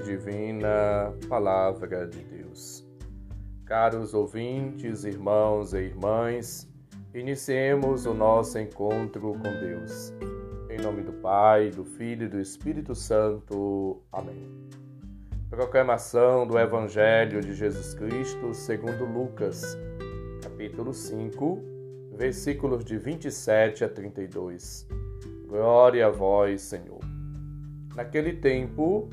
divina, Palavra de Deus. Caros ouvintes, irmãos e irmãs, iniciemos o nosso encontro com Deus. Em nome do Pai, do Filho e do Espírito Santo. Amém. Proclamação do Evangelho de Jesus Cristo segundo Lucas, capítulo 5, versículos de 27 a 32. Glória a vós, Senhor. Naquele tempo,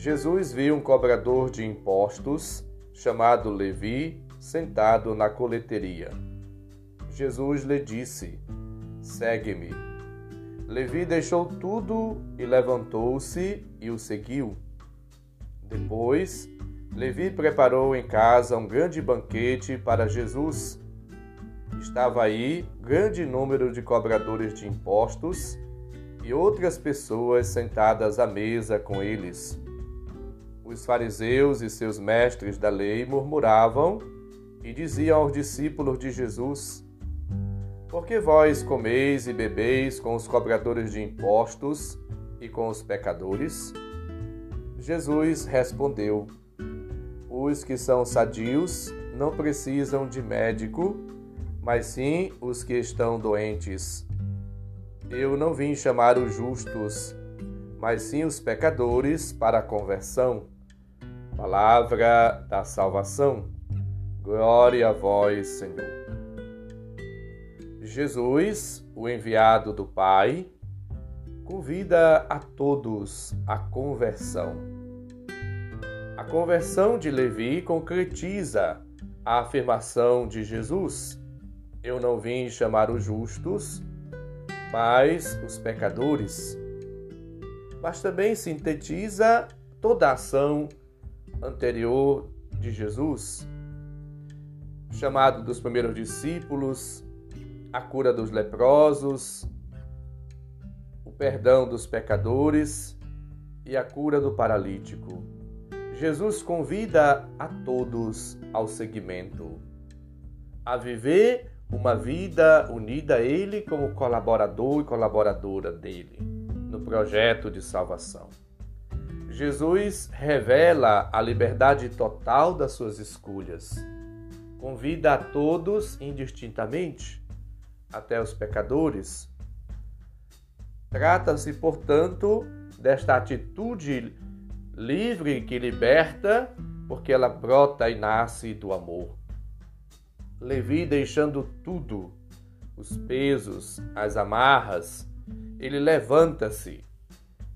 Jesus viu um cobrador de impostos, chamado Levi, sentado na coleteria. Jesus lhe disse: Segue-me. Levi deixou tudo e levantou-se e o seguiu. Depois, Levi preparou em casa um grande banquete para Jesus. Estava aí grande número de cobradores de impostos e outras pessoas sentadas à mesa com eles. Os fariseus e seus mestres da lei murmuravam e diziam aos discípulos de Jesus: Por que vós comeis e bebeis com os cobradores de impostos e com os pecadores? Jesus respondeu: Os que são sadios não precisam de médico, mas sim os que estão doentes. Eu não vim chamar os justos, mas sim os pecadores para a conversão. Palavra da salvação. Glória a vós, Senhor. Jesus, o enviado do Pai, convida a todos à conversão. A conversão de Levi concretiza a afirmação de Jesus: Eu não vim chamar os justos, mas os pecadores. Mas também sintetiza toda a ação anterior de Jesus, chamado dos primeiros discípulos, a cura dos leprosos, o perdão dos pecadores e a cura do paralítico. Jesus convida a todos ao seguimento, a viver uma vida unida a Ele como colaborador e colaboradora dele no projeto de salvação. Jesus revela a liberdade total das suas escolhas. Convida a todos indistintamente, até os pecadores. Trata-se, portanto, desta atitude livre que liberta, porque ela brota e nasce do amor. Levi, deixando tudo, os pesos, as amarras, ele levanta-se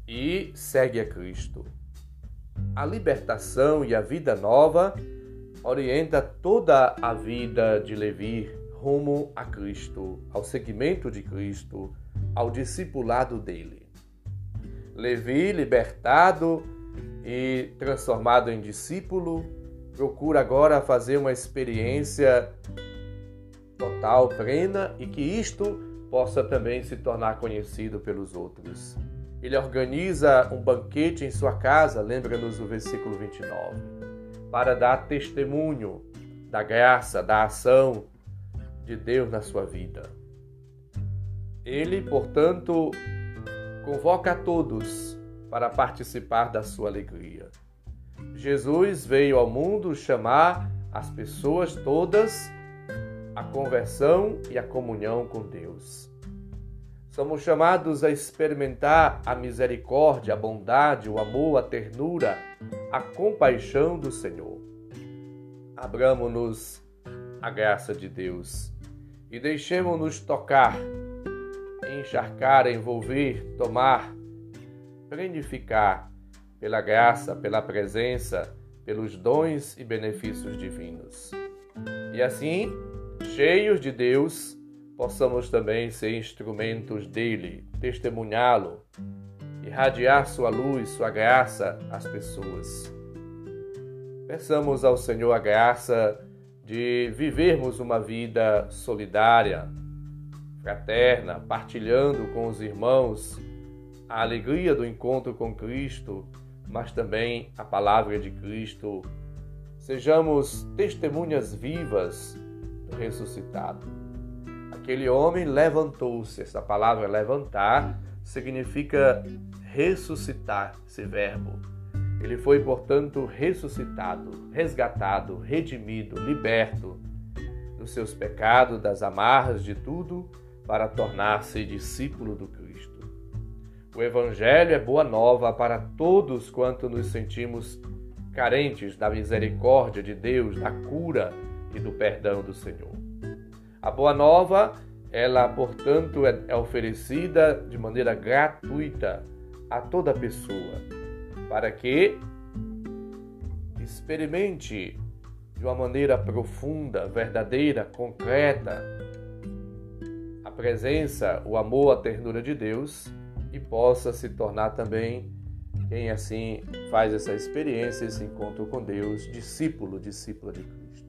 e segue a Cristo. A libertação e a vida nova orienta toda a vida de Levi rumo a Cristo, ao seguimento de Cristo, ao discipulado dele. Levi, libertado e transformado em discípulo, procura agora fazer uma experiência total, plena e que isto possa também se tornar conhecido pelos outros. Ele organiza um banquete em sua casa, lembra-nos o versículo 29, para dar testemunho da graça, da ação de Deus na sua vida. Ele, portanto, convoca a todos para participar da sua alegria. Jesus veio ao mundo chamar as pessoas todas à conversão e à comunhão com Deus. Somos chamados a experimentar a misericórdia, a bondade, o amor, a ternura, a compaixão do Senhor. Abramos-nos a graça de Deus e deixemos-nos tocar, encharcar, envolver, tomar, plenificar pela graça, pela presença, pelos dons e benefícios divinos. E assim, cheios de Deus, possamos também ser instrumentos dele, testemunhá-lo, irradiar sua luz, sua graça às pessoas. Peçamos ao Senhor a graça de vivermos uma vida solidária, fraterna, partilhando com os irmãos a alegria do encontro com Cristo mas também a palavra de Cristo. Sejamos testemunhas vivas do ressuscitado. Aquele homem levantou-se. Essa palavra levantar significa ressuscitar, esse verbo. Ele foi, portanto, ressuscitado, resgatado, redimido, liberto dos seus pecados, das amarras de tudo, para tornar-se discípulo do Cristo. O Evangelho é boa nova para todos quanto nos sentimos carentes da misericórdia de Deus, da cura e do perdão do Senhor. A boa nova, ela, portanto, é, é oferecida de maneira gratuita a toda pessoa, para que experimente de uma maneira profunda, verdadeira, concreta, a presença, o amor, a ternura de Deus e possa se tornar também quem assim faz essa experiência, esse encontro com Deus, discípulo, discípula de Cristo.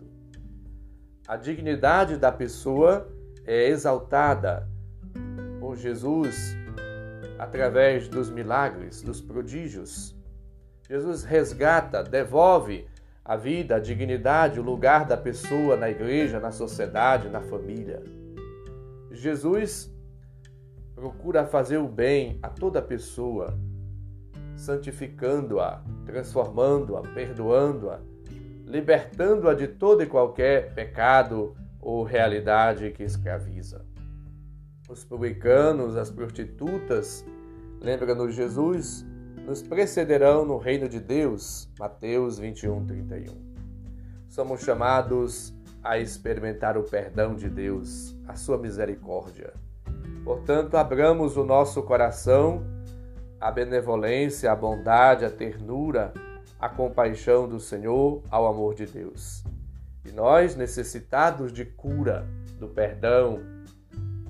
A dignidade da pessoa é exaltada por Jesus através dos milagres, dos prodígios. Jesus resgata, devolve a vida, a dignidade, o lugar da pessoa na igreja, na sociedade, na família. Jesus procura fazer o bem a toda pessoa, santificando-a, transformando-a, perdoando-a, libertando-a de todo e qualquer pecado ou realidade que escraviza. Os publicanos, as prostitutas, lembra-nos Jesus, nos precederão no reino de Deus. Mateus 21, 31. Somos chamados a experimentar o perdão de Deus, a sua misericórdia. Portanto, abramos o nosso coração à benevolência, à bondade, à ternura, à compaixão do Senhor, ao amor de Deus. E nós, necessitados de cura, do perdão,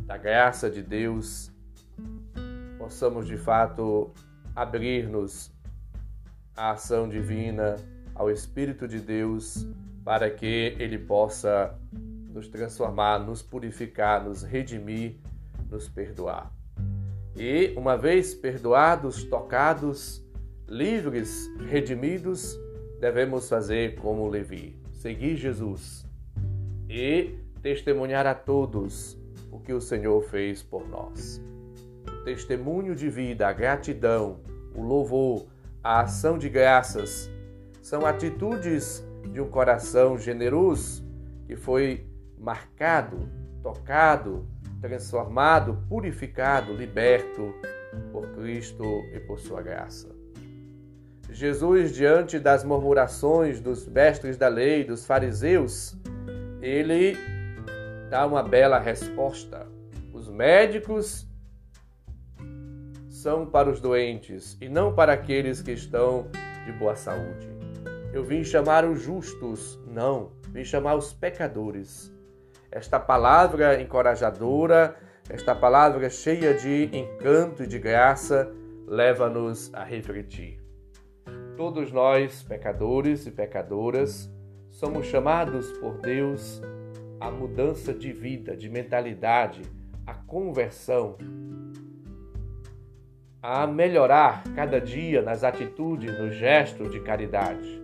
da graça de Deus, possamos de fato abrir-nos à ação divina, ao Espírito de Deus, para que Ele possa nos transformar, nos purificar, nos redimir, nos perdoar. E, uma vez perdoados, tocados, livres, redimidos, devemos fazer como Levi, seguir Jesus e testemunhar a todos o que o Senhor fez por nós. O testemunho de vida, a gratidão, o louvor, a ação de graças são atitudes de um coração generoso que foi marcado, tocado transformado, purificado, liberto por Cristo e por sua graça. Jesus, diante das murmurações dos mestres da lei, dos fariseus, ele dá uma bela resposta. Os médicos são para os doentes e não para aqueles que estão de boa saúde. Eu vim chamar os justos, não, vim chamar os pecadores esta palavra encorajadora, esta palavra cheia de encanto e de graça, leva-nos a refletir. Todos nós, pecadores e pecadoras, somos chamados por Deus à mudança de vida, de mentalidade, à conversão, a melhorar cada dia nas atitudes, nos gestos de caridade,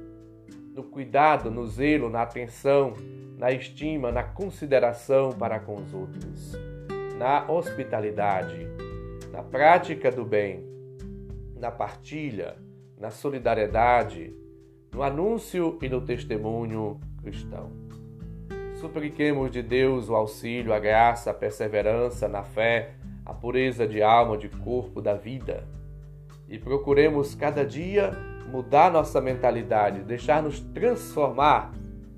no cuidado, no zelo, na atenção, na estima, na consideração para com os outros, na hospitalidade, na prática do bem, na partilha, na solidariedade, no anúncio e no testemunho cristão. Supliquemos de Deus o auxílio, a graça, a perseverança na fé, a pureza de alma, de corpo, da vida. E procuremos cada dia mudar nossa mentalidade, deixar-nos transformar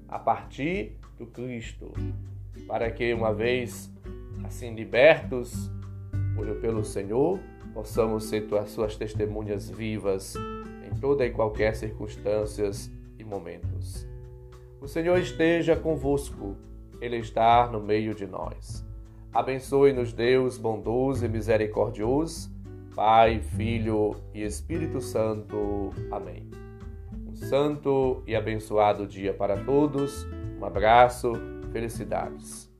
a partir do Cristo, para que, uma vez assim libertos pelo Senhor, possamos ser as suas testemunhas vivas toda e qualquer circunstâncias e momentos. O Senhor esteja convosco, Ele está no meio de nós. Abençoe-nos, Deus bondoso e misericordioso, Pai, Filho e Espírito Santo. Amém. Um santo e abençoado dia para todos um abraço, felicidades.